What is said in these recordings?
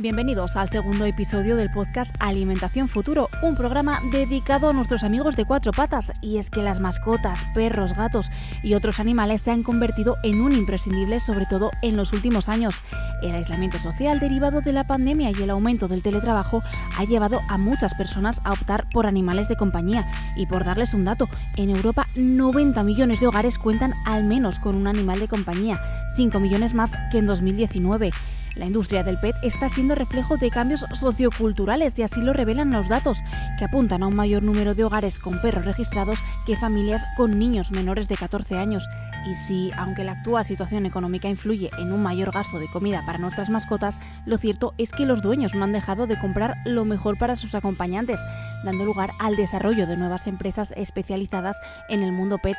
Bienvenidos al segundo episodio del podcast Alimentación Futuro, un programa dedicado a nuestros amigos de cuatro patas. Y es que las mascotas, perros, gatos y otros animales se han convertido en un imprescindible, sobre todo en los últimos años. El aislamiento social derivado de la pandemia y el aumento del teletrabajo ha llevado a muchas personas a optar por animales de compañía. Y por darles un dato, en Europa 90 millones de hogares cuentan al menos con un animal de compañía, 5 millones más que en 2019. La industria del PET está siendo reflejo de cambios socioculturales y así lo revelan los datos, que apuntan a un mayor número de hogares con perros registrados que familias con niños menores de 14 años. Y si, aunque la actual situación económica influye en un mayor gasto de comida para nuestras mascotas, lo cierto es que los dueños no han dejado de comprar lo mejor para sus acompañantes, dando lugar al desarrollo de nuevas empresas especializadas en el mundo PET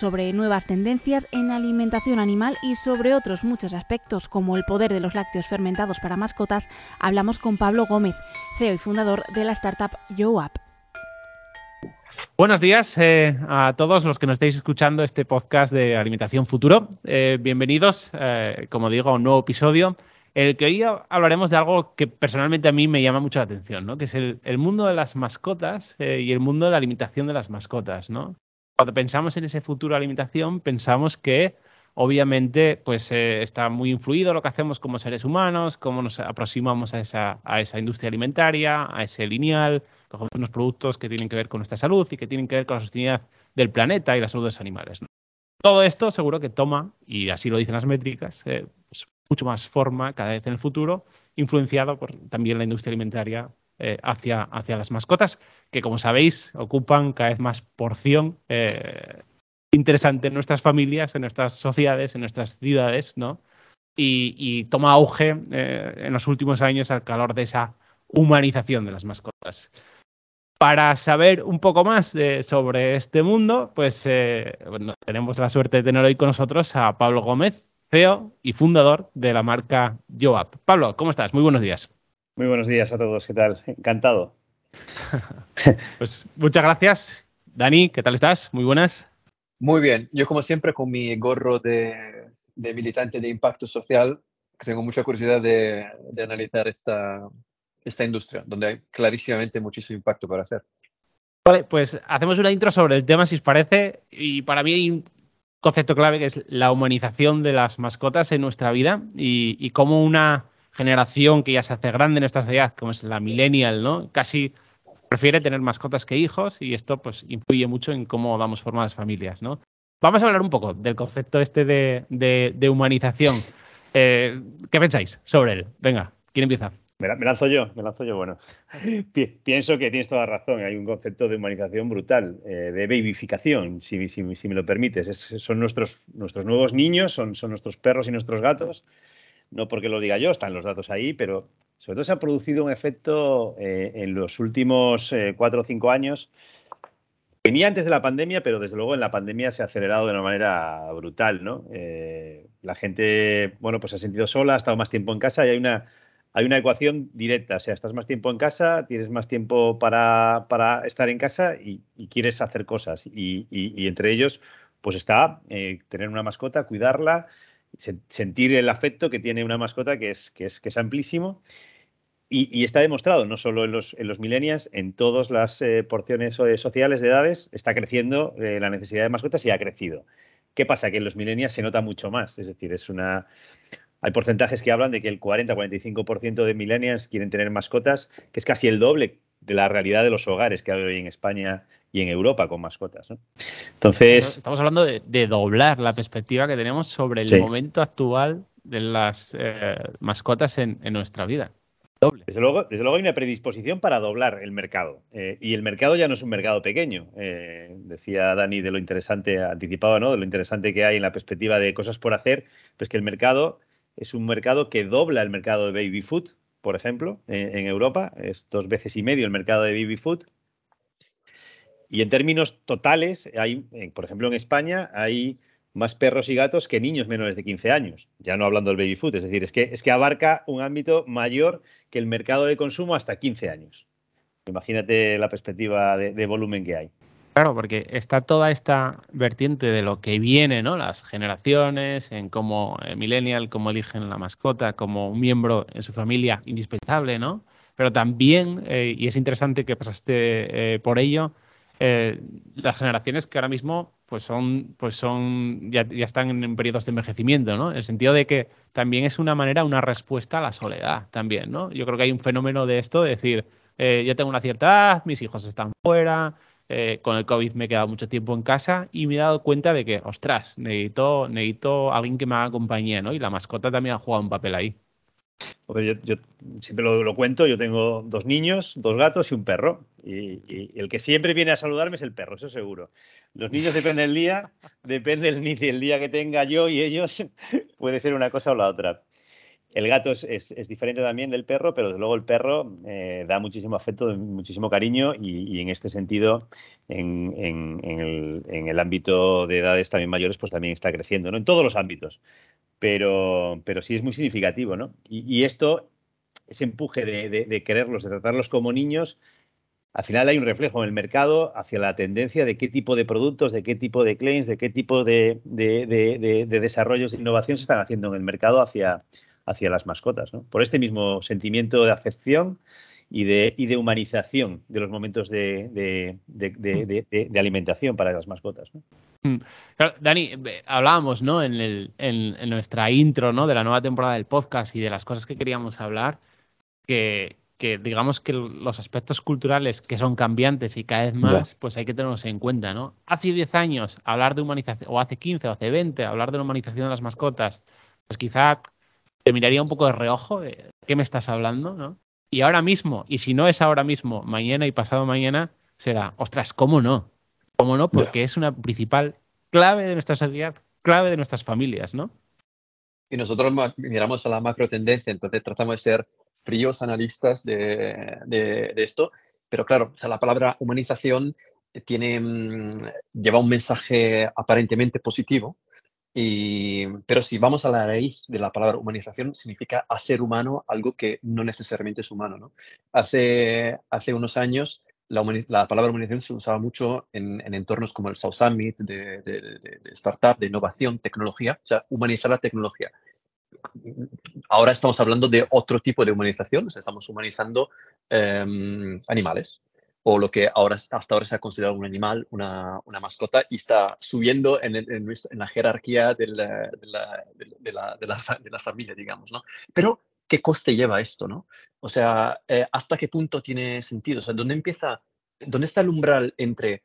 sobre nuevas tendencias en alimentación animal y sobre otros muchos aspectos como el poder de los lácteos fermentados para mascotas, hablamos con Pablo Gómez, CEO y fundador de la startup YoUp. Buenos días eh, a todos los que nos estáis escuchando este podcast de Alimentación Futuro. Eh, bienvenidos, eh, como digo, a un nuevo episodio en el que hoy hablaremos de algo que personalmente a mí me llama mucho la atención, ¿no? que es el, el mundo de las mascotas y el mundo de la alimentación de las mascotas. ¿no? Cuando pensamos en ese futuro de alimentación, pensamos que obviamente pues eh, está muy influido lo que hacemos como seres humanos, cómo nos aproximamos a esa, industria alimentaria, a ese lineal, cogemos unos productos que tienen que ver con nuestra salud y que tienen que ver con la sostenibilidad del planeta y la salud de los animales. Todo esto seguro que toma, y así lo dicen las métricas, eh, pues, mucho más forma cada vez en el futuro, influenciado por también la industria alimentaria eh, hacia, hacia las mascotas, que como sabéis ocupan cada vez más porción eh, interesante en nuestras familias, en nuestras sociedades, en nuestras ciudades, ¿no? Y, toma auge eh, en los últimos años al calor de esa humanización de las mascotas. Para saber un poco más sobre este mundo, pues tenemos la suerte de tener hoy con nosotros a Pablo Gómez, CEO y fundador de la marca YoApp. Pablo, ¿cómo estás? Muy buenos días. Muy buenos días a todos, ¿qué tal? Encantado. pues muchas gracias. Dani, ¿qué tal estás? Muy buenas. Muy bien, yo como siempre con mi gorro de, militante de impacto social, tengo mucha curiosidad de, analizar esta, esta industria, donde hay clarísimamente muchísimo impacto para hacer. Vale, pues hacemos una intro sobre el tema, si os parece, y para mí hay un concepto clave que es la humanización de las mascotas en nuestra vida y, y cómo una generación que ya se hace grande en nuestra sociedad, como es la millennial, ¿no? Casi prefiere tener mascotas que hijos y esto pues influye mucho en cómo damos forma a las familias, ¿no? Vamos a hablar un poco del concepto este de, humanización. Eh, ¿Qué pensáis sobre él? Venga, ¿quién empieza? Me, lanzo yo, me lanzo yo. Bueno, pienso que tienes toda razón. Hay un concepto de humanización brutal, eh, de babyficación, si, me lo permites. son nuestros, nuestros nuevos niños, son, son nuestros perros y nuestros gatos no porque lo diga yo, están los datos ahí, pero sobre todo se ha producido un efecto eh, en los últimos eh, cuatro o cinco años. Venía antes de la pandemia, pero desde luego en la pandemia se ha acelerado de una manera brutal, ¿no? Eh, la gente, bueno, pues se ha sentido sola, ha estado más tiempo en casa y hay una, hay una ecuación directa, o sea, estás más tiempo en casa, tienes más tiempo para, estar en casa y, quieres hacer cosas. Y, y, entre ellos, pues está tener una mascota, cuidarla, sentir el afecto que tiene una mascota que es, que es, que es amplísimo. Y, está demostrado, no solo en los, en los millennials, en todas las eh, porciones eh, sociales de edades, está creciendo eh, la necesidad de mascotas y ha crecido. ¿Qué pasa? Que en los millennials se nota mucho más. Es decir, es una. Hay porcentajes que hablan de que el 40-45% de millennials quieren tener mascotas, que es casi el doble de la realidad de los hogares que hay hoy en España y en Europa con mascotas. Entonces. Estamos hablando de, doblar la perspectiva que tenemos sobre el momento actual de las eh, mascotas en, nuestra vida. Doble. Desde luego, desde luego hay una predisposición para doblar el mercado. Eh, y el mercado ya no es un mercado pequeño. Eh, decía Dani de lo interesante, anticipaba, ¿no? De lo interesante que hay en la perspectiva de cosas por hacer, pues que el mercado es un mercado que dobla el mercado de baby food, por ejemplo, en Europa. Es dos veces y medio el mercado de baby food y en términos totales, hay, por ejemplo, en España hay más perros y gatos que niños menores de 15 años, ya no hablando del baby food, es decir, es que, es que abarca un ámbito mayor que el mercado de consumo hasta 15 años. Imagínate la perspectiva de, volumen que hay. Claro, porque está toda esta vertiente de lo que viene, ¿no? Las generaciones, en cómo el millennial, cómo eligen la mascota, como un miembro en su familia indispensable, ¿no? Pero también, eh, y es interesante que pasaste eh, por ello, eh, las generaciones que ahora mismo pues son, pues son, ya, ya, están en periodos de envejecimiento, ¿no? En el sentido de que también es una manera, una respuesta a la soledad también, ¿no? Yo creo que hay un fenómeno de esto, de decir, eh, yo tengo una cierta edad, mis hijos están fuera, eh, con el COVID me he quedado mucho tiempo en casa y me he dado cuenta de que, ostras, necesito, necesito alguien que me haga compañía, ¿no? Y la mascota también ha jugado un papel ahí. Yo, siempre lo, cuento, yo tengo dos niños, dos gatos y un perro. Y, el que siempre viene a saludarme es el perro, eso seguro. Los niños depende del día, depende del, día que tenga yo y ellos, puede ser una cosa o la otra. El gato es, diferente también del perro, pero desde luego el perro eh, da muchísimo afecto, muchísimo cariño y, en este sentido, en, el, ámbito de edades también mayores, pues también está creciendo, ¿no? En todos los ámbitos pero, pero sí es muy significativo, ¿no? Y, esto, ese empuje de, quererlos, de tratarlos como niños, al final hay un reflejo en el mercado hacia la tendencia de qué tipo de productos, de qué tipo de claims, de qué tipo de, desarrollos de innovación se están haciendo en el mercado hacia, hacia las mascotas, ¿no? Por este mismo sentimiento de afección y de, y de humanización de los momentos de, alimentación para las mascotas. ¿no? Mm. Dani, hablábamos ¿no? En, el, en, nuestra intro ¿no? de la nueva temporada del podcast y de las cosas que queríamos hablar, que, que digamos que los aspectos culturales que son cambiantes y cada vez más, pues hay que tenerlos en cuenta. ¿no? Hace 10 años hablar de humanización, o hace 15 o hace 20, hablar de la humanización de las mascotas, pues quizá te miraría un poco de reojo de qué me estás hablando, ¿no? Y ahora mismo, y si no es ahora mismo, mañana y pasado mañana, será, ostras, ¿cómo no? ¿Cómo no? Porque es una principal clave de nuestra sociedad, clave de nuestras familias, ¿no? Y nosotros miramos a la macro tendencia, entonces tratamos de ser fríos analistas de, esto, pero claro, o sea, la palabra humanización tiene, mm, lleva un mensaje aparentemente positivo, y, pero si vamos a la raíz de la palabra humanización, significa hacer humano algo que no necesariamente es humano. ¿no? Hace, unos años la, palabra humanización se usaba mucho en, entornos como el South Summit, de, de, startup, de innovación, tecnología, o sea, humanizar la tecnología. Ahora estamos hablando de otro tipo de humanización, o sea, estamos humanizando em, animales, o lo que ahora, hasta ahora se ha considerado un animal, una, una mascota, y está subiendo en, en, la jerarquía de la, de, la, de, la, de la, familia, digamos, ¿no? Pero, ¿qué coste lleva esto, no? O sea, eh, ¿hasta qué punto tiene sentido? O sea, ¿dónde empieza, dónde está el umbral entre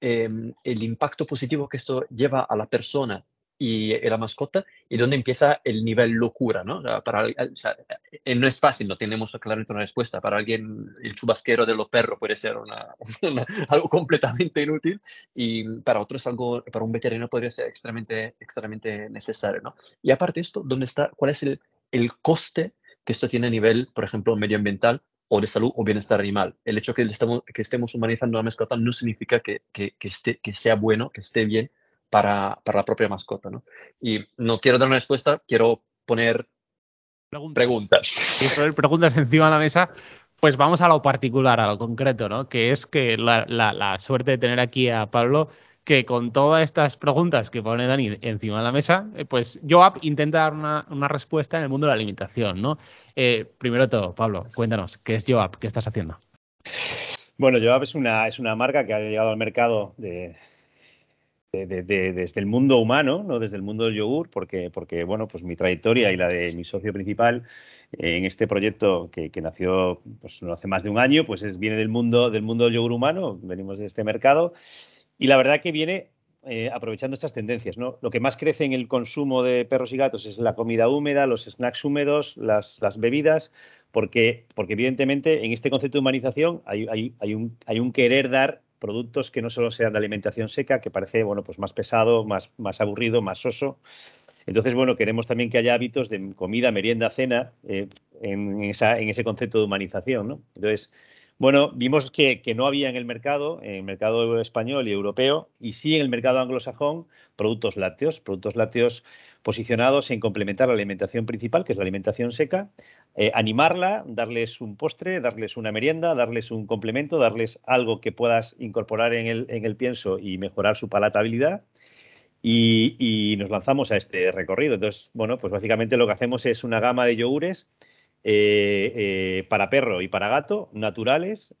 em, el impacto positivo que esto lleva a la persona y, la mascota y dónde empieza el nivel locura, ¿no? para, eh, no es fácil, no tenemos claramente una respuesta. Para alguien el chubasquero de los perros puede ser algo completamente inútil y para otros algo, para un veterinario podría ser extremadamente, extremadamente necesario, ¿no? Y aparte de esto, ¿dónde está, ¿cuál es el, el coste que esto tiene a nivel, por ejemplo, medioambiental o de salud o bienestar animal. El hecho que, estemos, que estemos humanizando la mascota no significa que, que, esté, que sea bueno, que esté bien para, para la propia mascota. ¿no? Y no quiero dar una respuesta, quiero poner preguntas. preguntas. poner preguntas encima de la mesa. Pues vamos a lo particular, a lo concreto, ¿no? Que es que la, la, la suerte de tener aquí a Pablo que con todas estas preguntas que pone Dani encima de la mesa, eh, pues Joab intenta dar una, una, respuesta en el mundo de la alimentación, ¿no? Eh, primero de todo, Pablo, cuéntanos, ¿qué es Joab? ¿Qué estás haciendo? Bueno, Joab es una, es una marca que ha llegado al mercado de, desde el mundo humano, no desde el mundo del yogur, porque, porque bueno, pues mi trayectoria y la de mi socio principal en este proyecto que, nació pues, no hace más de un año, pues es, viene del mundo, del mundo del yogur humano, venimos de este mercado, y la verdad que viene eh, aprovechando estas tendencias. ¿no? Lo que más crece en el consumo de perros y gatos es la comida húmeda, los snacks húmedos, las, las bebidas, porque, porque evidentemente en este concepto de humanización hay, hay, hay, un, hay un querer dar productos que no solo sean de alimentación seca, que parece bueno, pues más pesado, más, más aburrido, más soso. Entonces, bueno, queremos también que haya hábitos de comida, merienda, cena eh, en, esa, en ese concepto de humanización. ¿no? Entonces, bueno, vimos que, que, no había en el mercado, en el mercado español y europeo, y sí en el mercado anglosajón, productos lácteos, productos lácteos posicionados en complementar la alimentación principal, que es la alimentación seca, eh, animarla, darles un postre, darles una merienda, darles un complemento, darles algo que puedas incorporar en el, en el pienso y mejorar su palatabilidad. Y, nos lanzamos a este recorrido. Entonces, bueno, pues básicamente lo que hacemos es una gama de yogures eh, eh, para perro y para gato, naturales,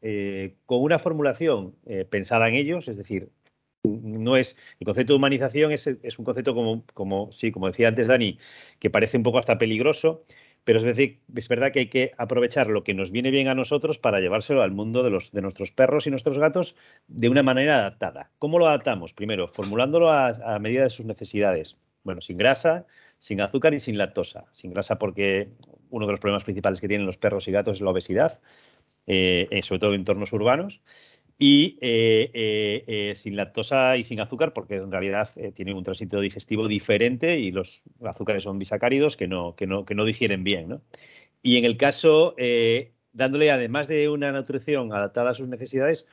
con una formulación pensada en ellos, es decir, no es el concepto de humanización es, es un concepto como, como, sí, como decía antes Dani, que parece un poco hasta peligroso, pero es, decir, es verdad que hay que aprovechar lo que nos viene bien a nosotros para llevárselo al mundo de, los, de nuestros perros y nuestros gatos de una manera adaptada. ¿Cómo lo adaptamos? Primero, formulándolo a, medida de sus necesidades. Bueno, sin grasa, sin azúcar y sin lactosa. Sin grasa porque uno de los problemas principales que tienen los perros y gatos es la obesidad, eh, eh, sobre todo en entornos urbanos y eh, eh, eh, sin lactosa y sin azúcar, porque en realidad tienen un tránsito digestivo diferente y los azúcares son bisacáridos que no, que no, que no digieren bien. ¿no? Y en el caso, dándole además de una nutrición adaptada a sus necesidades,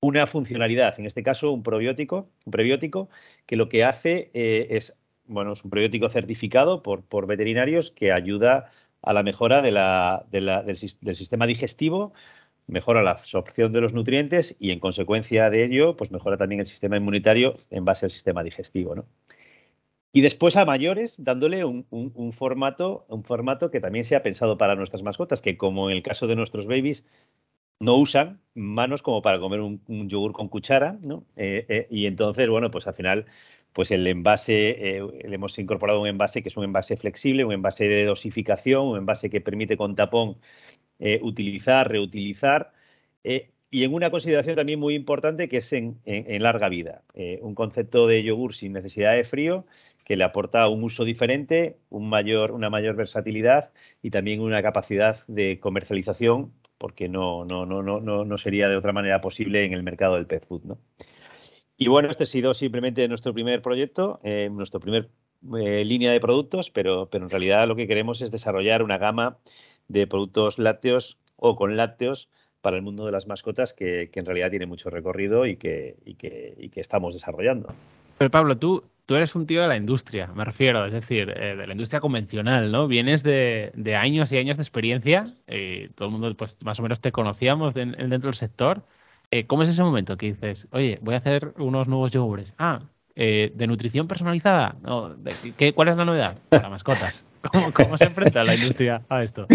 una funcionalidad, en este caso un probiótico, un prebiótico, que lo que hace es, bueno, es un probiótico certificado por, por veterinarios que ayuda a la mejora del sistema digestivo, mejora la absorción de los nutrientes y en consecuencia de ello, pues mejora también el sistema inmunitario en base al sistema digestivo, ¿no? Y después a mayores, dándole un, formato, un formato que también se ha pensado para nuestras mascotas, que como en el caso de nuestros babies, no usan manos como para comer un, yogur con cuchara, ¿no? Eh, eh, y entonces, bueno, pues al final, pues el envase, eh, le hemos incorporado un envase que es un envase flexible, un envase de dosificación, un envase que permite con tapón eh, utilizar, reutilizar. Eh, y en una consideración también muy importante que es en, larga vida. Eh, un concepto de yogur sin necesidad de frío que le aporta un uso diferente, una mayor versatilidad y también una capacidad de comercialización, porque no, no, no, no, no sería de otra manera posible en el mercado del pet food. ¿no? Y bueno, este ha sido simplemente nuestro primer proyecto, nuestro primer línea de productos, pero, pero en realidad lo que queremos es desarrollar una gama de productos lácteos o con lácteos para el mundo de las mascotas que, en realidad tiene mucho recorrido y que, que, estamos desarrollando. Pero Pablo, tú, tú eres un tío de la industria, me refiero, es decir, eh, de la industria convencional, ¿no? Vienes de, años y años de experiencia, y todo el mundo pues más o menos te conocíamos dentro del sector. Eh, ¿Cómo es ese momento que dices, oye, voy a hacer unos nuevos yogures? Ah, eh, de nutrición personalizada. ¿qué, ¿Cuál es la novedad? Para mascotas. ¿Cómo, se enfrenta la industria a esto?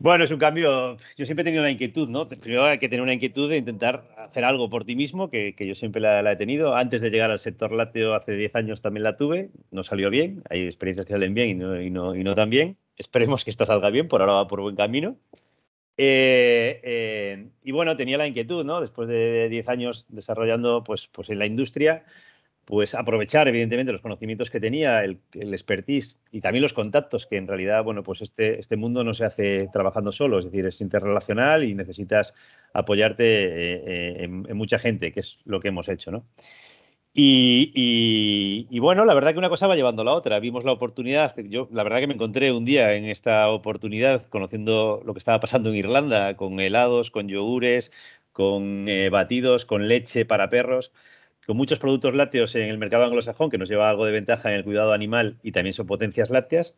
Bueno, es un cambio. Yo siempre he tenido la inquietud, ¿no? Primero hay que tener una inquietud de intentar hacer algo por ti mismo, que, yo siempre la, he tenido. Antes de llegar al sector lácteo, hace 10 años también la tuve. No salió bien. Hay experiencias que salen bien y no, y no, y no tan bien. Esperemos que esta salga bien. Por ahora va por buen camino. Eh, eh, y bueno, tenía la inquietud, ¿no? Después de 10 años desarrollando pues, pues en la industria, pues aprovechar evidentemente los conocimientos que tenía, el, expertise y también los contactos, que en realidad, bueno, pues este, este mundo no se hace trabajando solo, es decir, es interrelacional y necesitas apoyarte eh, en, en, mucha gente, que es lo que hemos hecho, ¿no? Y, bueno, la verdad que una cosa va llevando a la otra. Vimos la oportunidad, yo la verdad que me encontré un día en esta oportunidad conociendo lo que estaba pasando en Irlanda, con helados, con yogures, con eh, batidos, con leche para perros, con muchos productos lácteos en el mercado anglosajón, que nos lleva algo de ventaja en el cuidado animal y también son potencias lácteas.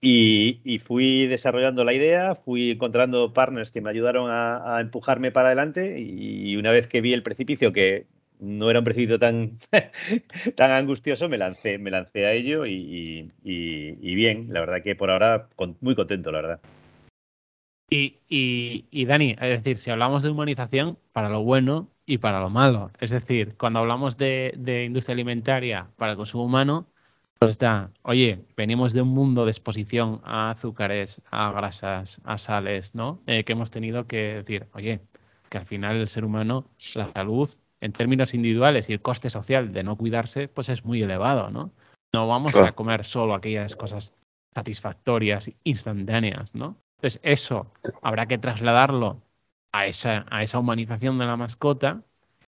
Y, fui desarrollando la idea, fui encontrando partners que me ayudaron a, a empujarme para adelante y una vez que vi el precipicio que no era un precipicio tan, tan angustioso, me lancé, me lancé a ello y, bien, la verdad que por ahora muy contento, la verdad. Y, y, Dani, es decir, si hablamos de humanización, para lo bueno y para lo malo. Es decir, cuando hablamos de, industria alimentaria para el consumo humano, pues está, oye, venimos de un mundo de exposición a azúcares, a grasas, a sales, ¿no? Eh, que hemos tenido que decir, oye, que al final el ser humano, la salud en términos individuales y el coste social de no cuidarse, pues es muy elevado, ¿no? No vamos a comer solo aquellas cosas satisfactorias, instantáneas, ¿no? Entonces, eso habrá que trasladarlo a esa, a esa humanización de la mascota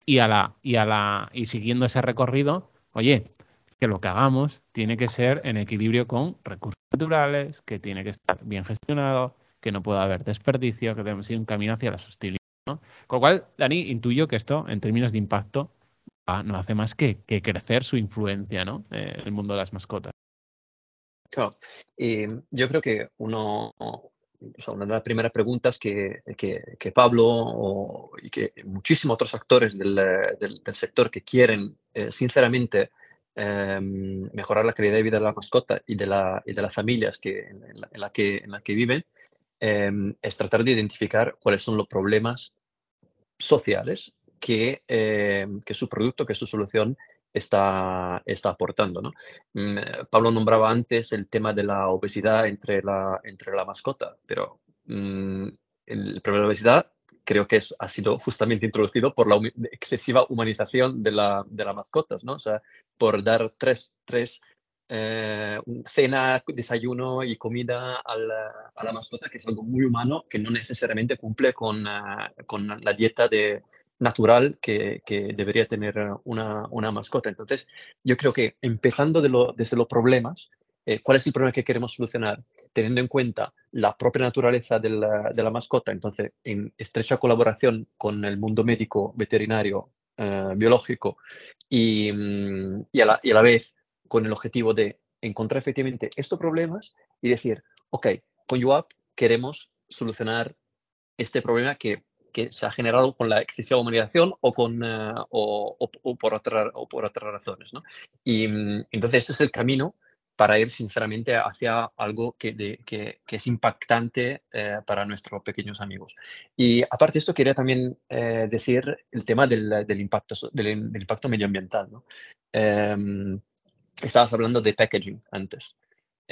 y a la, y a la, y siguiendo ese recorrido, oye, que lo que hagamos tiene que ser en equilibrio con recursos naturales, que tiene que estar bien gestionado, que no pueda haber desperdicio, que debemos ir un camino hacia la sostenibilidad con lo cual, Dani, intuyo que esto, en términos de impacto, no hace más que, crecer su influencia. Eh, en el mundo de las mascotas. Claro. Y yo creo que uno, una de las primeras preguntas que, Pablo y que muchísimos otros actores del, sector que quieren eh, sinceramente em, mejorar la calidad de vida de la mascota y de, las familias en la que viven em, es tratar de identificar cuáles son los problemas sociales que, em, que su producto, que su solución está, está aportando. ¿no? Mm, eh, Pablo nombraba antes el tema de la obesidad entre la, entre la mascota, pero mm, el problema de la obesidad creo que es, ha sido justamente introducido por la excesiva humanización de la, de las mascotas, ¿no? O sea, por dar tres, tres eh, cena, desayuno y comida a la, mascota, que es algo muy humano, que no necesariamente cumple con, uh, con la dieta de, natural que, debería tener una, una, mascota. Entonces, yo creo que empezando desde los problemas, eh, ¿cuál es el problema que queremos solucionar? Teniendo en cuenta la propia naturaleza de la, de la mascota, entonces, en estrecha colaboración con el mundo médico, veterinario, eh, biológico y, mm, y, a la, y a la vez con el objetivo de encontrar efectivamente estos problemas y decir, ok, con UAP queremos solucionar este problema que que se ha generado con la excesiva humanización o, con, eh, o, por otra, o por otras razones. ¿no? Y mm, entonces ese es el camino para ir sinceramente hacia algo que, de, que, que es impactante eh, para nuestros pequeños amigos. Y aparte de esto, quería también eh, decir el tema del, del impacto, del, del, impacto medioambiental. ¿no? Em, estabas hablando de packaging antes.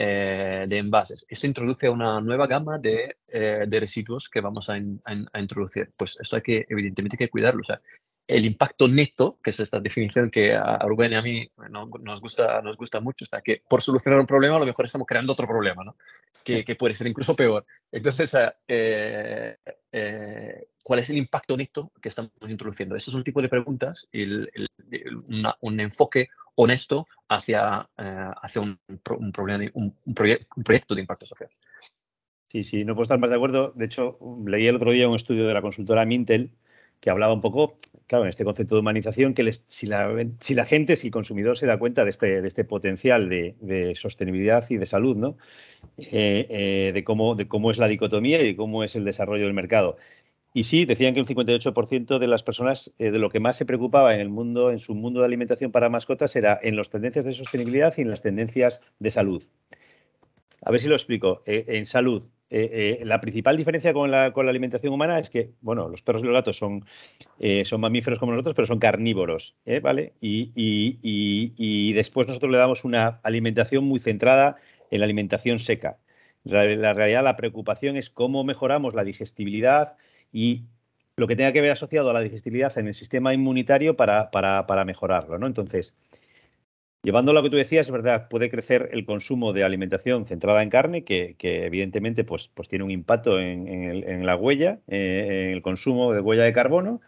Eh, de envases. Esto introduce una nueva gama de, eh, de residuos que vamos a, a, introducir. Pues esto hay que, evidentemente, hay que cuidarlo. O sea, el impacto neto, que es esta definición que a Rubén y a mí nos, gusta, nos gusta mucho, o sea, que por solucionar un problema a lo mejor estamos creando otro problema, ¿no? que, que puede ser incluso peor. Entonces, eh, eh, ¿cuál es el impacto neto que estamos introduciendo? Eso es un tipo de preguntas y un enfoque honesto hacia, eh, hacia un, un, problema un, un, proyecto de impacto social. Sí, sí, no puedo estar más de acuerdo. De hecho, leí el otro día un estudio de la consultora Mintel que hablaba un poco, claro, en este concepto de humanización, que si, la, si, la, gente, si el consumidor se da cuenta de este, de este potencial de, sostenibilidad y de salud, ¿no? Eh, eh, de, cómo, de cómo es la dicotomía y de cómo es el desarrollo del mercado. Y sí, decían que un 58% de las personas eh, de lo que más se preocupaba en el mundo, en su mundo de alimentación para mascotas, era en las tendencias de sostenibilidad y en las tendencias de salud. A ver si lo explico. en salud, eh, eh, la principal diferencia con la, con la, alimentación humana es que, bueno, los perros y los gatos son, eh, mamíferos como nosotros, pero son carnívoros, ¿vale? Y, después nosotros le damos una alimentación muy centrada en la alimentación seca. La, realidad, la preocupación es cómo mejoramos la digestibilidad y lo que tenga que ver asociado a la digestibilidad en el sistema inmunitario para, para, para mejorarlo, ¿no? Entonces, Llevando a lo que tú decías, es verdad, puede crecer el consumo de alimentación centrada en carne, que, evidentemente pues, pues, tiene un impacto en, la huella, eh, en el consumo de huella de carbono.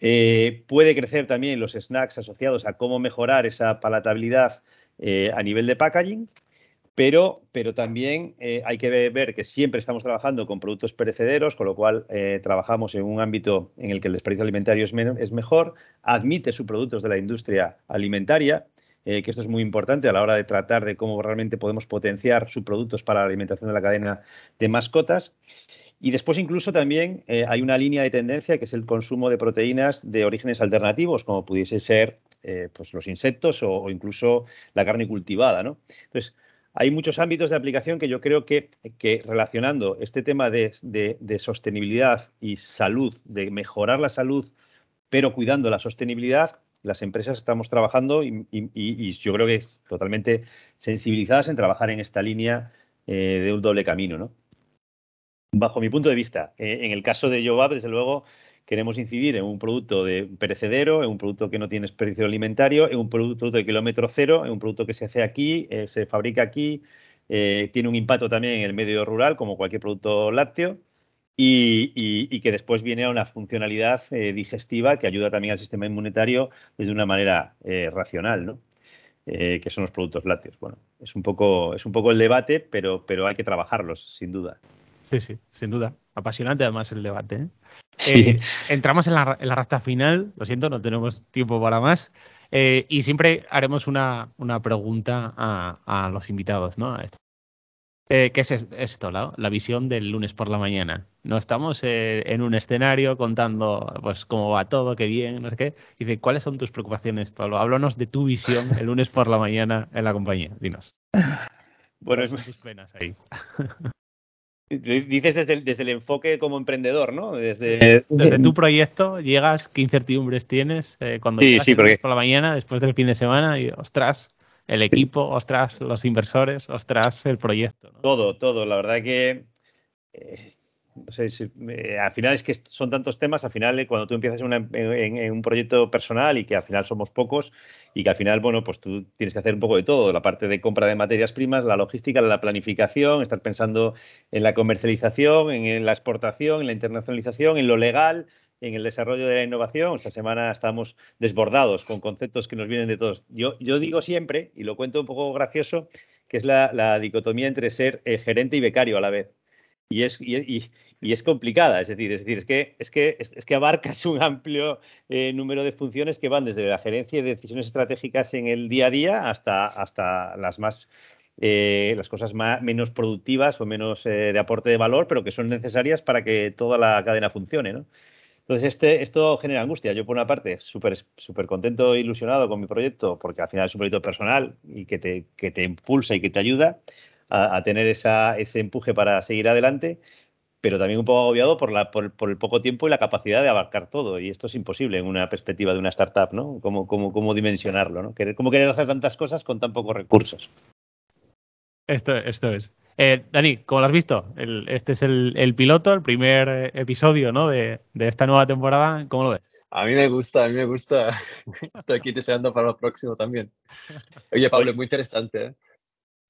Eh, puede crecer también los snacks asociados a cómo mejorar esa palatabilidad eh, a nivel de packaging, pero, pero también hay que ver que siempre estamos trabajando con productos perecederos, con lo cual trabajamos en un ámbito en el que el desperdicio alimentario es, mejor, admite subproductos de la industria alimentaria, eh, que esto es muy importante a la hora de tratar de cómo realmente podemos potenciar subproductos para la alimentación de la cadena de mascotas. Y después incluso también eh, hay una línea de tendencia que es el consumo de proteínas de orígenes alternativos, como pudiese ser eh, pues los insectos o, incluso la carne cultivada. ¿no? Entonces, hay muchos ámbitos de aplicación que yo creo que, que relacionando este tema de, sostenibilidad y salud, de mejorar la salud, pero cuidando la sostenibilidad, las empresas estamos trabajando y, yo creo que es totalmente sensibilizadas en trabajar en esta línea eh, de un doble camino, ¿no? Bajo mi punto de vista, eh, en el caso de Yobab, desde luego, queremos incidir en un producto de perecedero, en un producto que no tiene desperdicio alimentario, en un producto de kilómetro cero, en un producto que se hace aquí, eh, se fabrica aquí, tiene un impacto también en el medio rural, como cualquier producto lácteo, y, que después viene a una funcionalidad eh, digestiva que ayuda también al sistema inmunitario desde una manera eh, racional, ¿no? Eh, que son los productos lácteos. Bueno, es un poco, es un poco el debate, pero, pero hay que trabajarlos, sin duda. Sí, sí, sin duda. Apasionante además el debate. Entramos en la, en la recta final, lo siento, no tenemos tiempo para más. Eh, y siempre haremos una, una pregunta a, a, los invitados, ¿no? Eh, ¿Qué es esto, la, la, visión del lunes por la mañana? No estamos eh, en un escenario contando pues cómo va todo, qué bien, no sé qué. Y dice, ¿cuáles son tus preocupaciones, Pablo? Háblanos de tu visión el lunes por la mañana en la compañía. Dinos. Bueno, es tus penas ahí. Dices desde el, desde el, enfoque como emprendedor, ¿no? Desde, desde tu proyecto llegas, qué incertidumbres tienes eh, cuando sí, sí, porque... por la mañana, después del fin de semana, y ostras, el equipo, ostras, los inversores, ostras, el proyecto. ¿no? Todo, todo. La verdad que eh, no sé, si, eh, al final es que son tantos temas, al final eh, cuando tú empiezas una, en, en, un proyecto personal y que al final somos pocos y que al final, bueno, pues tú tienes que hacer un poco de todo, la parte de compra de materias primas, la logística, la planificación, estar pensando en la comercialización, en, la exportación, en la internacionalización, en lo legal, en el desarrollo de la innovación. Esta semana estamos desbordados con conceptos que nos vienen de todos. Yo, yo digo siempre, y lo cuento un poco gracioso, que es la, la dicotomía entre ser eh, gerente y becario a la vez y es, y, y, es complicada, es decir, es decir, es que, es que, es, que abarcas un amplio eh, número de funciones que van desde la gerencia de decisiones estratégicas en el día a día hasta, hasta las más eh, las cosas más, menos productivas o menos eh, de aporte de valor, pero que son necesarias para que toda la cadena funcione, ¿no? Entonces, este, esto genera angustia. Yo, por una parte, súper súper contento e ilusionado con mi proyecto, porque al final es un proyecto personal y que te, que te impulsa y que te ayuda a, a tener esa, ese empuje para seguir adelante, pero también un poco agobiado por, la, por, por, el poco tiempo y la capacidad de abarcar todo. Y esto es imposible en una perspectiva de una startup, ¿no? ¿Cómo, cómo, cómo dimensionarlo? ¿no? ¿Cómo querer hacer tantas cosas con tan pocos recursos? Esto, esto es. Eh, Dani, ¿cómo lo has visto? El, este es el, el, piloto, el primer episodio ¿no? de, de, esta nueva temporada. ¿Cómo lo ves? A mí me gusta, a mí me gusta. Estoy aquí deseando para lo próximo también. Oye, Pablo, es muy interesante. ¿eh?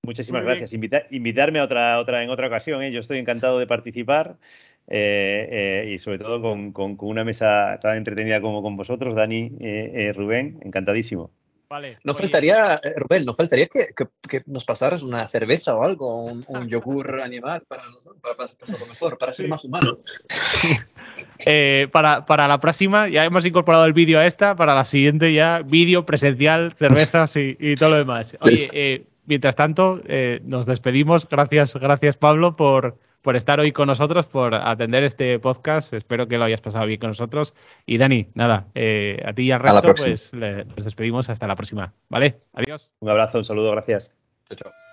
Muchísimas Muy gracias. Invita, invitarme a otra, otra, en otra ocasión. ¿eh? Yo estoy encantado de participar eh, eh, y sobre todo con, con, con, una mesa tan entretenida como con vosotros, Dani, eh, eh, Rubén, encantadísimo. Vale. No faltaría, Rubén, no faltaría que, que, que, nos pasaras una cerveza o algo, un, un yogur animal para, para, para pasarlo mejor, para ser sí. más humanos. Eh, para, para, la próxima, ya hemos incorporado el vídeo a esta, para la siguiente ya vídeo presencial, cervezas y, y, todo lo demás. Oye, eh, mientras tanto, eh, nos despedimos. Gracias, gracias Pablo por, por estar hoy con nosotros, por atender este podcast. Espero que lo hayas pasado bien con nosotros. Y Dani, nada, eh, a ti y al resto, pues le, nos despedimos hasta la próxima. ¿Vale? Adiós. Un abrazo, un saludo, gracias. Chao, chao.